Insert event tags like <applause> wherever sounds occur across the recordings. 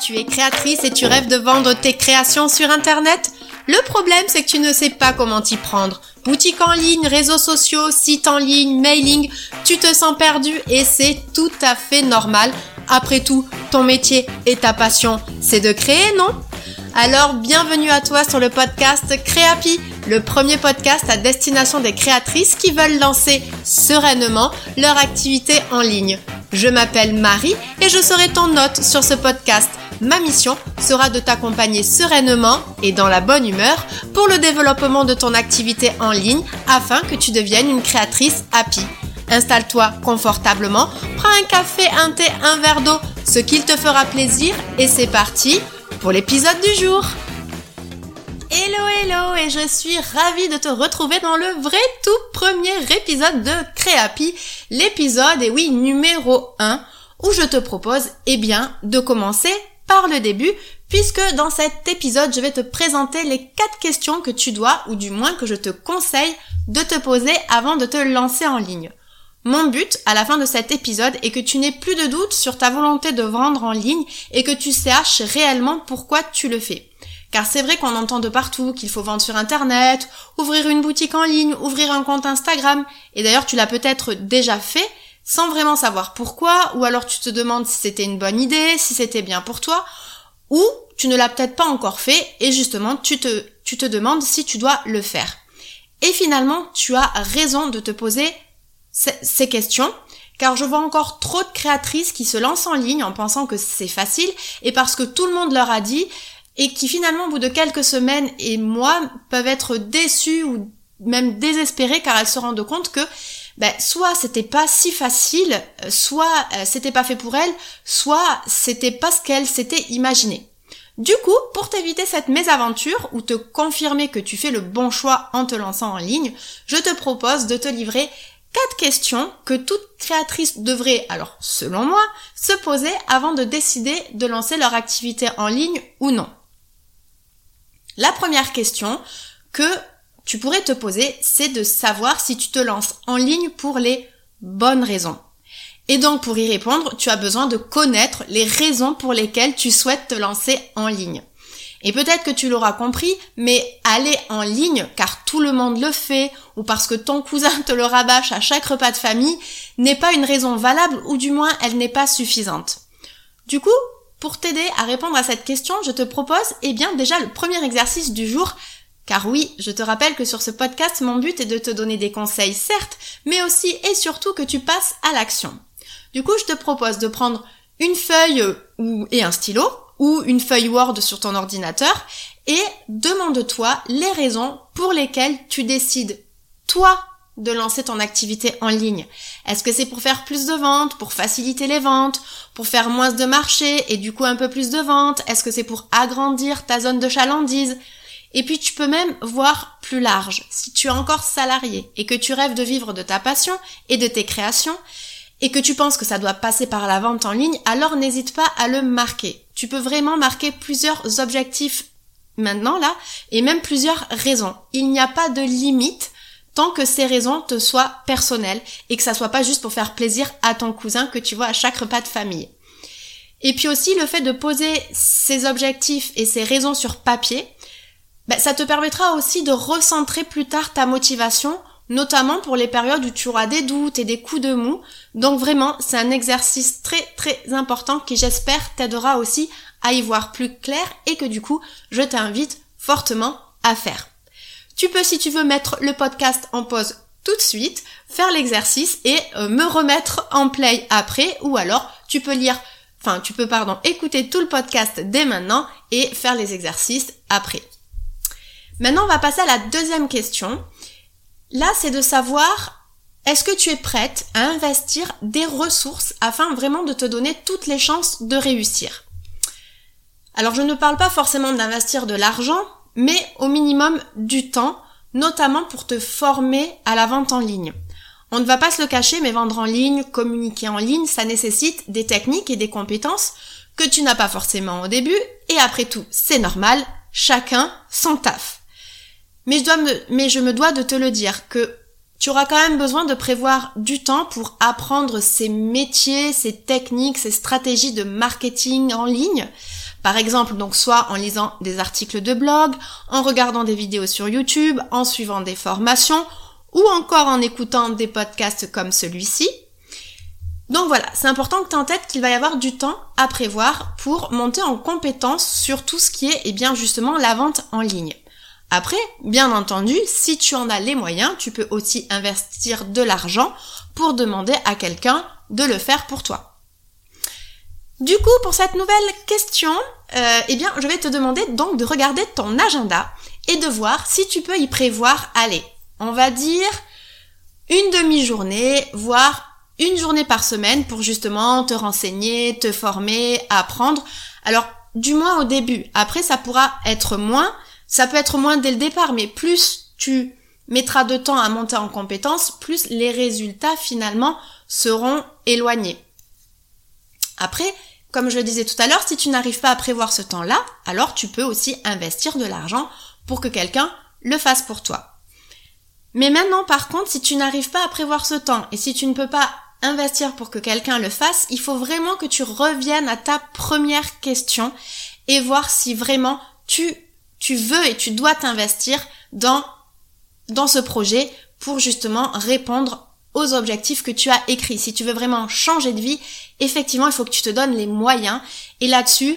Tu es créatrice et tu rêves de vendre tes créations sur Internet? Le problème, c'est que tu ne sais pas comment t'y prendre. Boutique en ligne, réseaux sociaux, site en ligne, mailing, tu te sens perdu et c'est tout à fait normal. Après tout, ton métier et ta passion, c'est de créer, non? Alors bienvenue à toi sur le podcast Créapi, le premier podcast à destination des créatrices qui veulent lancer sereinement leur activité en ligne. Je m'appelle Marie et je serai ton hôte sur ce podcast. Ma mission sera de t'accompagner sereinement et dans la bonne humeur pour le développement de ton activité en ligne afin que tu deviennes une créatrice happy. Installe-toi confortablement, prends un café, un thé, un verre d'eau, ce qu'il te fera plaisir et c'est parti pour l'épisode du jour. Hello hello et je suis ravie de te retrouver dans le vrai tout premier épisode de Créapi, l'épisode, et oui, numéro 1, où je te propose, eh bien, de commencer par le début, puisque dans cet épisode, je vais te présenter les quatre questions que tu dois, ou du moins que je te conseille de te poser avant de te lancer en ligne. Mon but à la fin de cet épisode est que tu n'aies plus de doute sur ta volonté de vendre en ligne et que tu saches réellement pourquoi tu le fais. Car c'est vrai qu'on entend de partout qu'il faut vendre sur Internet, ouvrir une boutique en ligne, ouvrir un compte Instagram, et d'ailleurs tu l'as peut-être déjà fait sans vraiment savoir pourquoi, ou alors tu te demandes si c'était une bonne idée, si c'était bien pour toi, ou tu ne l'as peut-être pas encore fait et justement tu te, tu te demandes si tu dois le faire. Et finalement, tu as raison de te poser ces questions, car je vois encore trop de créatrices qui se lancent en ligne en pensant que c'est facile et parce que tout le monde leur a dit et qui finalement au bout de quelques semaines et mois peuvent être déçues ou même désespérées car elles se rendent compte que ben, soit c'était pas si facile, soit euh, c'était pas fait pour elles, soit c'était pas ce qu'elles s'étaient imaginé. Du coup, pour t'éviter cette mésaventure ou te confirmer que tu fais le bon choix en te lançant en ligne, je te propose de te livrer Quatre questions que toute créatrice devrait, alors selon moi, se poser avant de décider de lancer leur activité en ligne ou non. La première question que tu pourrais te poser, c'est de savoir si tu te lances en ligne pour les bonnes raisons. Et donc pour y répondre, tu as besoin de connaître les raisons pour lesquelles tu souhaites te lancer en ligne. Et peut-être que tu l'auras compris, mais aller en ligne, car tout le monde le fait, ou parce que ton cousin te le rabâche à chaque repas de famille, n'est pas une raison valable, ou du moins elle n'est pas suffisante. Du coup, pour t'aider à répondre à cette question, je te propose, eh bien, déjà le premier exercice du jour, car oui, je te rappelle que sur ce podcast, mon but est de te donner des conseils, certes, mais aussi et surtout que tu passes à l'action. Du coup, je te propose de prendre une feuille ou, et un stylo, ou une feuille Word sur ton ordinateur et demande-toi les raisons pour lesquelles tu décides, toi, de lancer ton activité en ligne. Est-ce que c'est pour faire plus de ventes, pour faciliter les ventes, pour faire moins de marché et du coup un peu plus de ventes? Est-ce que c'est pour agrandir ta zone de chalandise? Et puis tu peux même voir plus large. Si tu es encore salarié et que tu rêves de vivre de ta passion et de tes créations, et que tu penses que ça doit passer par la vente en ligne, alors n'hésite pas à le marquer. Tu peux vraiment marquer plusieurs objectifs maintenant là, et même plusieurs raisons. Il n'y a pas de limite que ces raisons te soient personnelles et que ça soit pas juste pour faire plaisir à ton cousin que tu vois à chaque repas de famille. Et puis aussi le fait de poser ces objectifs et ces raisons sur papier, ben, ça te permettra aussi de recentrer plus tard ta motivation notamment pour les périodes où tu auras des doutes et des coups de mou. Donc vraiment, c'est un exercice très très important qui j'espère t'aidera aussi à y voir plus clair et que du coup, je t'invite fortement à faire. Tu peux, si tu veux, mettre le podcast en pause tout de suite, faire l'exercice et euh, me remettre en play après. Ou alors tu peux lire, enfin tu peux pardon, écouter tout le podcast dès maintenant et faire les exercices après. Maintenant, on va passer à la deuxième question. Là, c'est de savoir est-ce que tu es prête à investir des ressources afin vraiment de te donner toutes les chances de réussir? Alors je ne parle pas forcément d'investir de l'argent, mais au minimum du temps, notamment pour te former à la vente en ligne. On ne va pas se le cacher, mais vendre en ligne, communiquer en ligne, ça nécessite des techniques et des compétences que tu n'as pas forcément au début, et après tout, c'est normal, chacun son taf. Mais je, me, mais je me dois de te le dire que tu auras quand même besoin de prévoir du temps pour apprendre ces métiers, ces techniques, ces stratégies de marketing en ligne. Par exemple, donc soit en lisant des articles de blog, en regardant des vidéos sur YouTube, en suivant des formations ou encore en écoutant des podcasts comme celui-ci. Donc voilà, c'est important que tu en tête qu'il va y avoir du temps à prévoir pour monter en compétence sur tout ce qui est eh bien justement la vente en ligne. Après, bien entendu, si tu en as les moyens, tu peux aussi investir de l'argent pour demander à quelqu'un de le faire pour toi. Du coup, pour cette nouvelle question, euh, eh bien, je vais te demander donc de regarder ton agenda et de voir si tu peux y prévoir, allez, on va dire une demi-journée, voire une journée par semaine pour justement te renseigner, te former, apprendre. Alors, du moins au début. Après, ça pourra être moins, ça peut être moins dès le départ, mais plus tu mettras de temps à monter en compétence, plus les résultats finalement seront éloignés. Après, comme je le disais tout à l'heure, si tu n'arrives pas à prévoir ce temps-là, alors tu peux aussi investir de l'argent pour que quelqu'un le fasse pour toi. Mais maintenant, par contre, si tu n'arrives pas à prévoir ce temps et si tu ne peux pas investir pour que quelqu'un le fasse, il faut vraiment que tu reviennes à ta première question et voir si vraiment tu tu veux et tu dois t'investir dans, dans ce projet pour justement répondre aux objectifs que tu as écrits. Si tu veux vraiment changer de vie, effectivement, il faut que tu te donnes les moyens. Et là-dessus,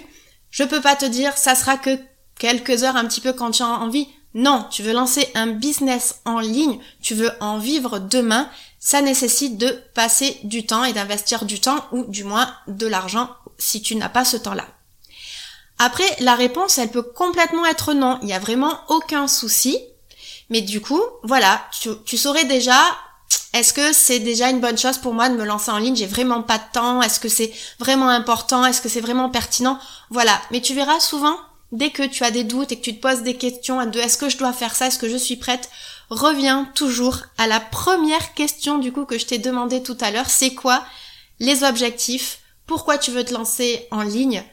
je peux pas te dire, ça sera que quelques heures un petit peu quand tu as envie. Non, tu veux lancer un business en ligne, tu veux en vivre demain, ça nécessite de passer du temps et d'investir du temps ou du moins de l'argent si tu n'as pas ce temps-là. Après, la réponse, elle peut complètement être non. Il n'y a vraiment aucun souci. Mais du coup, voilà, tu, saurais déjà, est-ce que c'est déjà une bonne chose pour moi de me lancer en ligne? J'ai vraiment pas de temps. Est-ce que c'est vraiment important? Est-ce que c'est vraiment pertinent? Voilà. Mais tu verras souvent, dès que tu as des doutes et que tu te poses des questions de est-ce que je dois faire ça? Est-ce que je suis prête? Reviens toujours à la première question du coup que je t'ai demandé tout à l'heure. C'est quoi les objectifs? Pourquoi tu veux te lancer en ligne?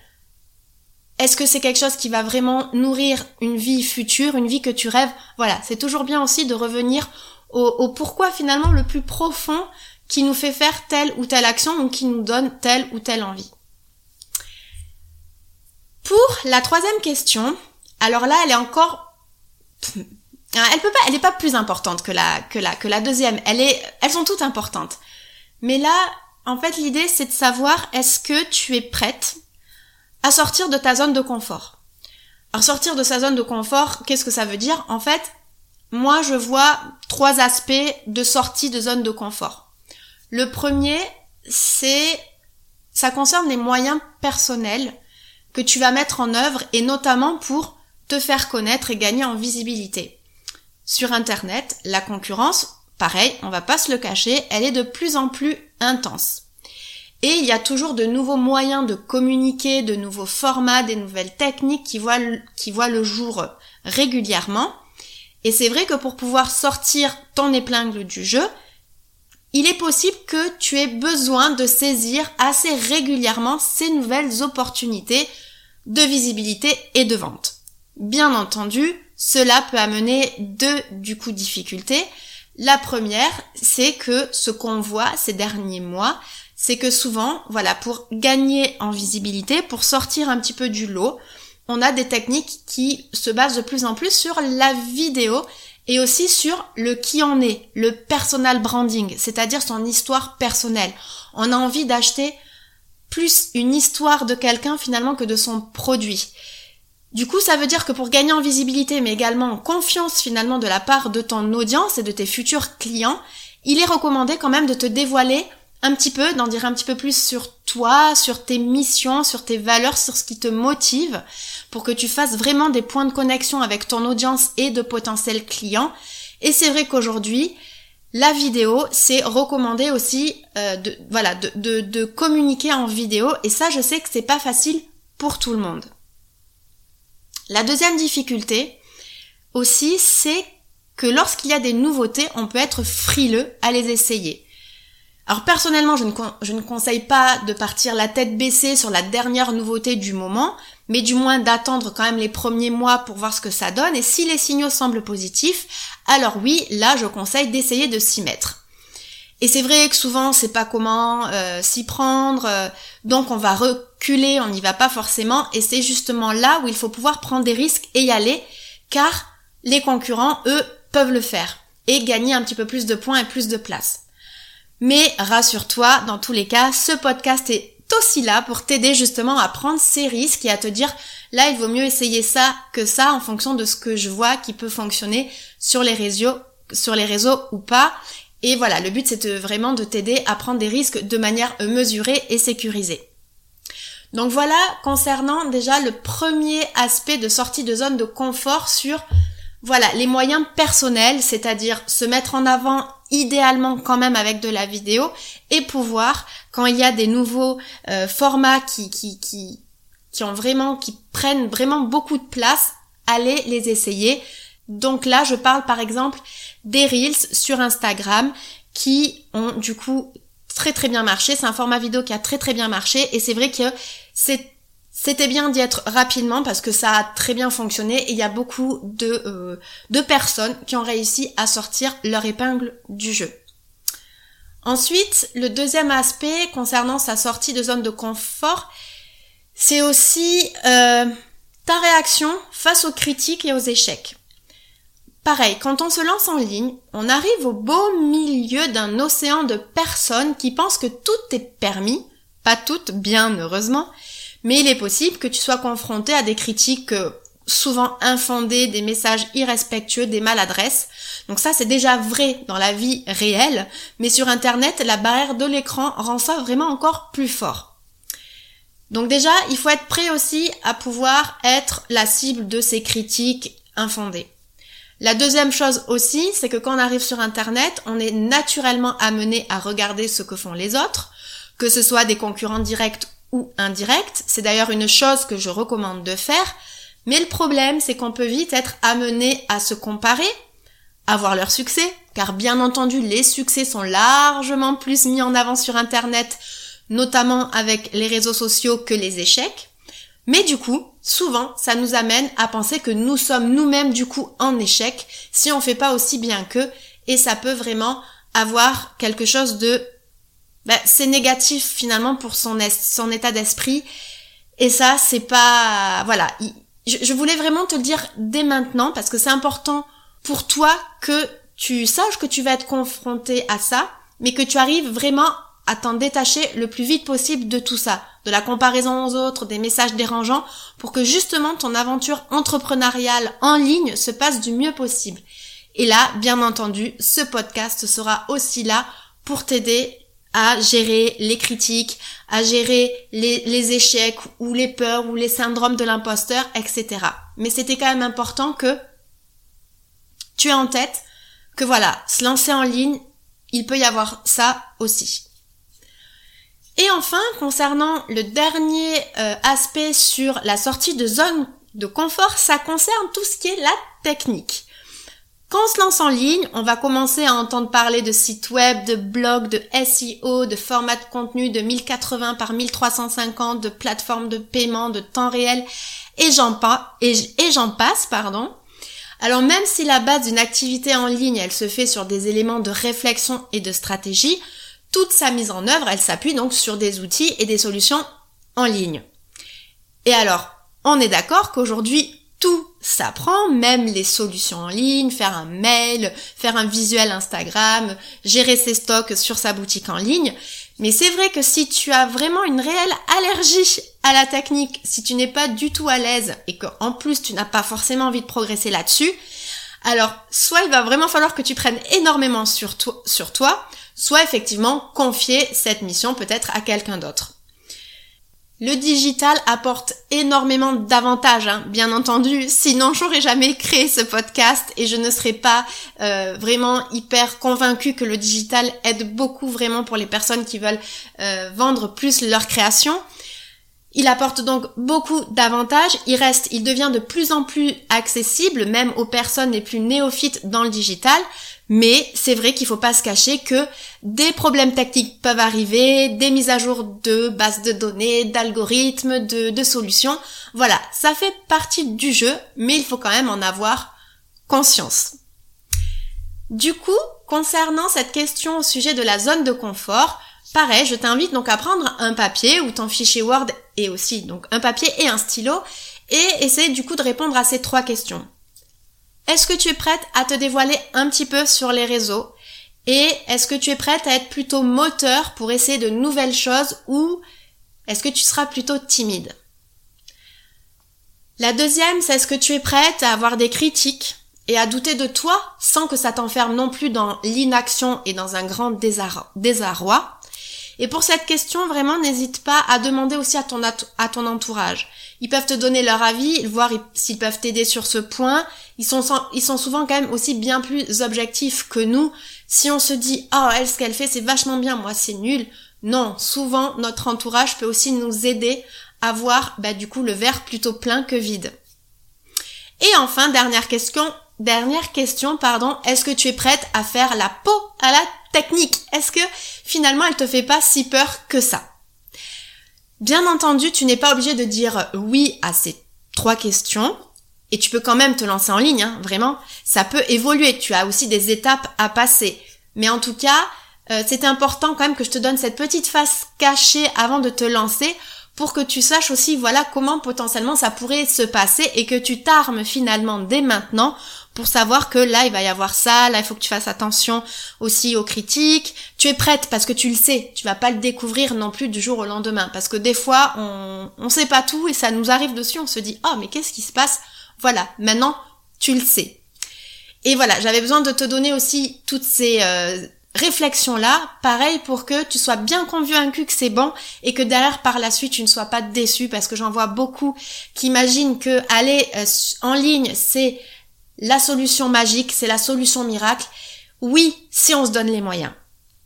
Est-ce que c'est quelque chose qui va vraiment nourrir une vie future, une vie que tu rêves? Voilà, c'est toujours bien aussi de revenir au, pourquoi finalement le plus profond qui nous fait faire telle ou telle action ou qui nous donne telle ou telle envie. Pour la troisième question, alors là, elle est encore, <laughs> elle peut pas, elle n'est pas plus importante que la que la que la deuxième. Elle est, elles sont toutes importantes. Mais là, en fait, l'idée c'est de savoir est-ce que tu es prête à sortir de ta zone de confort? Alors sortir de sa zone de confort, qu'est-ce que ça veut dire? En fait, moi je vois trois aspects de sortie de zone de confort. Le premier, c'est ça concerne les moyens personnels que tu vas mettre en œuvre et notamment pour te faire connaître et gagner en visibilité. Sur internet, la concurrence, pareil, on va pas se le cacher, elle est de plus en plus intense. Et il y a toujours de nouveaux moyens de communiquer, de nouveaux formats, des nouvelles techniques qui voient, qui voient le jour régulièrement. Et c'est vrai que pour pouvoir sortir ton épingle du jeu, il est possible que tu aies besoin de saisir assez régulièrement ces nouvelles opportunités de visibilité et de vente. Bien entendu, cela peut amener deux, du coup, difficultés. La première, c'est que ce qu'on voit ces derniers mois, c'est que souvent, voilà, pour gagner en visibilité, pour sortir un petit peu du lot, on a des techniques qui se basent de plus en plus sur la vidéo et aussi sur le qui en est, le personal branding, c'est-à-dire son histoire personnelle. On a envie d'acheter plus une histoire de quelqu'un finalement que de son produit. Du coup, ça veut dire que pour gagner en visibilité, mais également en confiance finalement de la part de ton audience et de tes futurs clients, il est recommandé quand même de te dévoiler un petit peu, d'en dire un petit peu plus sur toi, sur tes missions, sur tes valeurs, sur ce qui te motive, pour que tu fasses vraiment des points de connexion avec ton audience et de potentiels clients. Et c'est vrai qu'aujourd'hui, la vidéo, c'est recommandé aussi euh, de, voilà, de, communiquer en vidéo. Et ça, je sais que c'est pas facile pour tout le monde. La deuxième difficulté aussi, c'est que lorsqu'il y a des nouveautés, on peut être frileux à les essayer. Alors personnellement, je ne, je ne conseille pas de partir la tête baissée sur la dernière nouveauté du moment, mais du moins d'attendre quand même les premiers mois pour voir ce que ça donne. Et si les signaux semblent positifs, alors oui, là je conseille d'essayer de s'y mettre. Et c'est vrai que souvent c'est pas comment euh, s'y prendre, euh, donc on va reculer, on n'y va pas forcément, et c'est justement là où il faut pouvoir prendre des risques et y aller, car les concurrents, eux, peuvent le faire et gagner un petit peu plus de points et plus de place. Mais rassure-toi, dans tous les cas, ce podcast est aussi là pour t'aider justement à prendre ces risques et à te dire là il vaut mieux essayer ça que ça en fonction de ce que je vois qui peut fonctionner sur les réseaux, sur les réseaux ou pas. Et voilà, le but c'est vraiment de t'aider à prendre des risques de manière mesurée et sécurisée. Donc voilà, concernant déjà le premier aspect de sortie de zone de confort sur voilà, les moyens personnels, c'est-à-dire se mettre en avant idéalement quand même avec de la vidéo et pouvoir quand il y a des nouveaux euh, formats qui, qui, qui, qui ont vraiment, qui prennent vraiment beaucoup de place, aller les essayer. Donc là, je parle par exemple des Reels sur Instagram qui ont du coup très très bien marché. C'est un format vidéo qui a très très bien marché et c'est vrai que c'est c'était bien d'y être rapidement parce que ça a très bien fonctionné et il y a beaucoup de, euh, de personnes qui ont réussi à sortir leur épingle du jeu. Ensuite, le deuxième aspect concernant sa sortie de zone de confort, c'est aussi euh, ta réaction face aux critiques et aux échecs. Pareil, quand on se lance en ligne, on arrive au beau milieu d'un océan de personnes qui pensent que tout est permis, pas toutes, bien heureusement, mais il est possible que tu sois confronté à des critiques euh, souvent infondées, des messages irrespectueux, des maladresses. Donc ça, c'est déjà vrai dans la vie réelle, mais sur Internet, la barrière de l'écran rend ça vraiment encore plus fort. Donc déjà, il faut être prêt aussi à pouvoir être la cible de ces critiques infondées. La deuxième chose aussi, c'est que quand on arrive sur Internet, on est naturellement amené à regarder ce que font les autres, que ce soit des concurrents directs ou indirects. C'est d'ailleurs une chose que je recommande de faire, mais le problème, c'est qu'on peut vite être amené à se comparer, à voir leur succès, car bien entendu, les succès sont largement plus mis en avant sur Internet, notamment avec les réseaux sociaux, que les échecs. Mais du coup, souvent, ça nous amène à penser que nous sommes nous-mêmes du coup en échec si on fait pas aussi bien qu'eux, et ça peut vraiment avoir quelque chose de ben, c'est négatif finalement pour son, son état d'esprit. Et ça, c'est pas, voilà, je, voulais vraiment te le dire dès maintenant parce que c'est important pour toi que tu saches que tu vas être confronté à ça, mais que tu arrives vraiment à t'en détacher le plus vite possible de tout ça, de la comparaison aux autres, des messages dérangeants, pour que justement ton aventure entrepreneuriale en ligne se passe du mieux possible. Et là, bien entendu, ce podcast sera aussi là pour t'aider à gérer les critiques, à gérer les, échecs ou les peurs ou les syndromes de l'imposteur, etc. Mais c'était quand même important que tu aies en tête que voilà, se lancer en ligne, il peut y avoir ça aussi. Et enfin, concernant le dernier euh, aspect sur la sortie de zone de confort, ça concerne tout ce qui est la technique. Quand on se lance en ligne, on va commencer à entendre parler de sites web, de blogs, de SEO, de formats de contenu de 1080 par 1350, de plateformes de paiement, de temps réel, et j'en et, j'en passe, pardon. Alors même si la base d'une activité en ligne, elle se fait sur des éléments de réflexion et de stratégie, toute sa mise en œuvre, elle s'appuie donc sur des outils et des solutions en ligne. Et alors, on est d'accord qu'aujourd'hui, tout s'apprend, même les solutions en ligne, faire un mail, faire un visuel Instagram, gérer ses stocks sur sa boutique en ligne. Mais c'est vrai que si tu as vraiment une réelle allergie à la technique, si tu n'es pas du tout à l'aise et qu'en plus tu n'as pas forcément envie de progresser là-dessus, alors soit il va vraiment falloir que tu prennes énormément sur sur toi soit effectivement confier cette mission peut-être à quelqu'un d'autre. Le digital apporte énormément d'avantages, hein, bien entendu. Sinon, j'aurais jamais créé ce podcast et je ne serais pas euh, vraiment hyper convaincue que le digital aide beaucoup vraiment pour les personnes qui veulent euh, vendre plus leur création. Il apporte donc beaucoup d'avantages. Il reste, il devient de plus en plus accessible, même aux personnes les plus néophytes dans le digital. Mais c'est vrai qu'il faut pas se cacher que des problèmes techniques peuvent arriver, des mises à jour de bases de données, d'algorithmes, de, de solutions. Voilà, ça fait partie du jeu, mais il faut quand même en avoir conscience. Du coup, concernant cette question au sujet de la zone de confort, pareil, je t'invite donc à prendre un papier ou ton fichier Word et aussi donc un papier et un stylo et essayer du coup de répondre à ces trois questions. Est-ce que tu es prête à te dévoiler un petit peu sur les réseaux Et est-ce que tu es prête à être plutôt moteur pour essayer de nouvelles choses ou est-ce que tu seras plutôt timide? La deuxième, c'est est-ce que tu es prête à avoir des critiques et à douter de toi sans que ça t'enferme non plus dans l'inaction et dans un grand désarroi. Et pour cette question, vraiment, n'hésite pas à demander aussi à ton, à ton entourage. Ils peuvent te donner leur avis, voir s'ils peuvent t'aider sur ce point. Ils sont, ils sont souvent quand même aussi bien plus objectifs que nous. Si on se dit, oh, elle, ce qu'elle fait, c'est vachement bien, moi, c'est nul. Non, souvent, notre entourage peut aussi nous aider à voir, bah, du coup, le verre plutôt plein que vide. Et enfin, dernière question, Dernière question, pardon. Est-ce que tu es prête à faire la peau à la technique? Est-ce que finalement elle te fait pas si peur que ça? Bien entendu, tu n'es pas obligé de dire oui à ces trois questions. Et tu peux quand même te lancer en ligne, hein, vraiment. Ça peut évoluer. Tu as aussi des étapes à passer. Mais en tout cas, euh, c'est important quand même que je te donne cette petite face cachée avant de te lancer pour que tu saches aussi voilà comment potentiellement ça pourrait se passer et que tu t'armes finalement dès maintenant pour savoir que là il va y avoir ça, là il faut que tu fasses attention aussi aux critiques. Tu es prête parce que tu le sais, tu vas pas le découvrir non plus du jour au lendemain. Parce que des fois on on sait pas tout et ça nous arrive dessus, on se dit "Oh mais qu'est-ce qui se passe? Voilà, maintenant tu le sais." Et voilà, j'avais besoin de te donner aussi toutes ces euh, réflexion-là, pareil pour que tu sois bien convaincu que c'est bon et que derrière par la suite tu ne sois pas déçu parce que j'en vois beaucoup qui imaginent que aller euh, en ligne c'est la solution magique, c'est la solution miracle. Oui, si on se donne les moyens.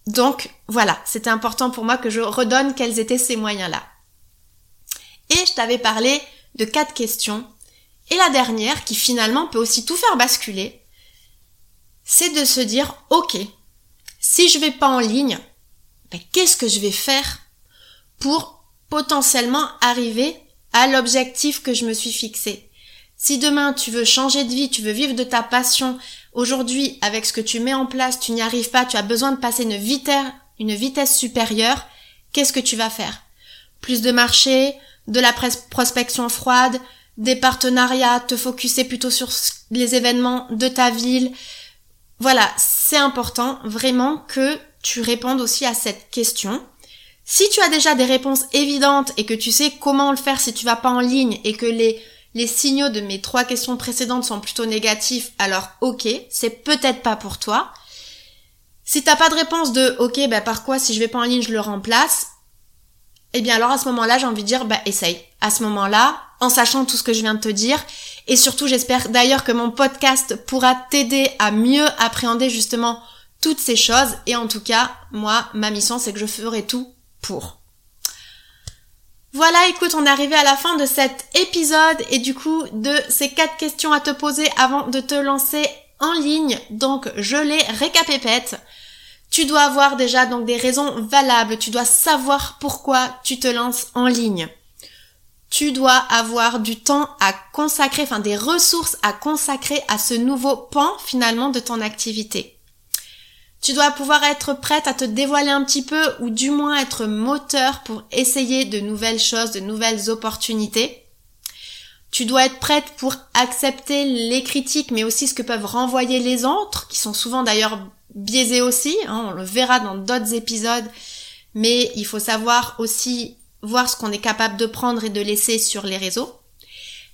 Donc voilà, c'était important pour moi que je redonne quels étaient ces moyens-là. Et je t'avais parlé de quatre questions. Et la dernière, qui finalement peut aussi tout faire basculer, c'est de se dire, ok, si je vais pas en ligne, ben, qu'est-ce que je vais faire pour potentiellement arriver à l'objectif que je me suis fixé? Si demain tu veux changer de vie, tu veux vivre de ta passion, aujourd'hui avec ce que tu mets en place, tu n'y arrives pas, tu as besoin de passer une vitesse, supérieure, qu'est-ce que tu vas faire? Plus de marché, de la prospection froide, des partenariats, te focuser plutôt sur les événements de ta ville, voilà, c'est important vraiment que tu répondes aussi à cette question. Si tu as déjà des réponses évidentes et que tu sais comment le faire si tu vas pas en ligne et que les, les signaux de mes trois questions précédentes sont plutôt négatifs, alors ok, c'est peut-être pas pour toi. Si t'as pas de réponse de ok, bah par quoi si je vais pas en ligne je le remplace, eh bien alors à ce moment-là j'ai envie de dire bah essaye. À ce moment-là, en sachant tout ce que je viens de te dire, et surtout, j'espère d'ailleurs que mon podcast pourra t'aider à mieux appréhender justement toutes ces choses. Et en tout cas, moi, ma mission, c'est que je ferai tout pour. Voilà, écoute, on est arrivé à la fin de cet épisode et du coup de ces quatre questions à te poser avant de te lancer en ligne. Donc, je les récapépète. Tu dois avoir déjà donc des raisons valables. Tu dois savoir pourquoi tu te lances en ligne tu dois avoir du temps à consacrer, enfin des ressources à consacrer à ce nouveau pan finalement de ton activité. Tu dois pouvoir être prête à te dévoiler un petit peu ou du moins être moteur pour essayer de nouvelles choses, de nouvelles opportunités. Tu dois être prête pour accepter les critiques mais aussi ce que peuvent renvoyer les autres, qui sont souvent d'ailleurs biaisés aussi, hein, on le verra dans d'autres épisodes, mais il faut savoir aussi voir ce qu'on est capable de prendre et de laisser sur les réseaux.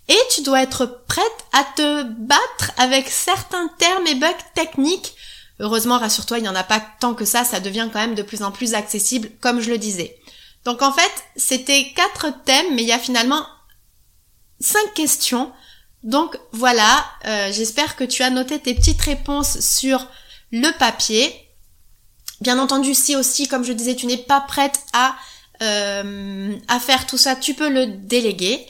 Et tu dois être prête à te battre avec certains termes et bugs techniques. Heureusement, rassure-toi, il n'y en a pas tant que ça, ça devient quand même de plus en plus accessible, comme je le disais. Donc en fait, c'était quatre thèmes, mais il y a finalement cinq questions. Donc voilà, euh, j'espère que tu as noté tes petites réponses sur le papier. Bien entendu, si aussi, comme je disais, tu n'es pas prête à euh, à faire tout ça, tu peux le déléguer.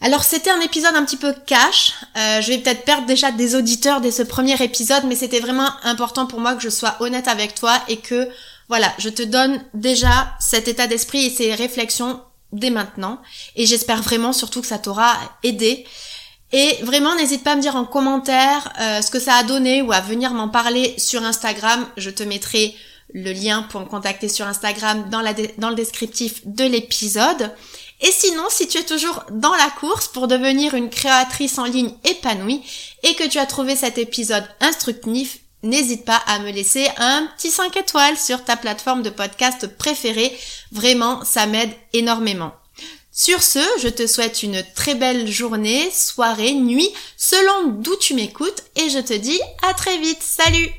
Alors c'était un épisode un petit peu cash. Euh, je vais peut-être perdre déjà des auditeurs dès ce premier épisode, mais c'était vraiment important pour moi que je sois honnête avec toi et que voilà, je te donne déjà cet état d'esprit et ces réflexions dès maintenant. Et j'espère vraiment surtout que ça t'aura aidé. Et vraiment, n'hésite pas à me dire en commentaire euh, ce que ça a donné ou à venir m'en parler sur Instagram. Je te mettrai le lien pour me contacter sur Instagram dans, la dans le descriptif de l'épisode. Et sinon, si tu es toujours dans la course pour devenir une créatrice en ligne épanouie et que tu as trouvé cet épisode instructif, n'hésite pas à me laisser un petit 5 étoiles sur ta plateforme de podcast préférée. Vraiment, ça m'aide énormément. Sur ce, je te souhaite une très belle journée, soirée, nuit, selon d'où tu m'écoutes et je te dis à très vite. Salut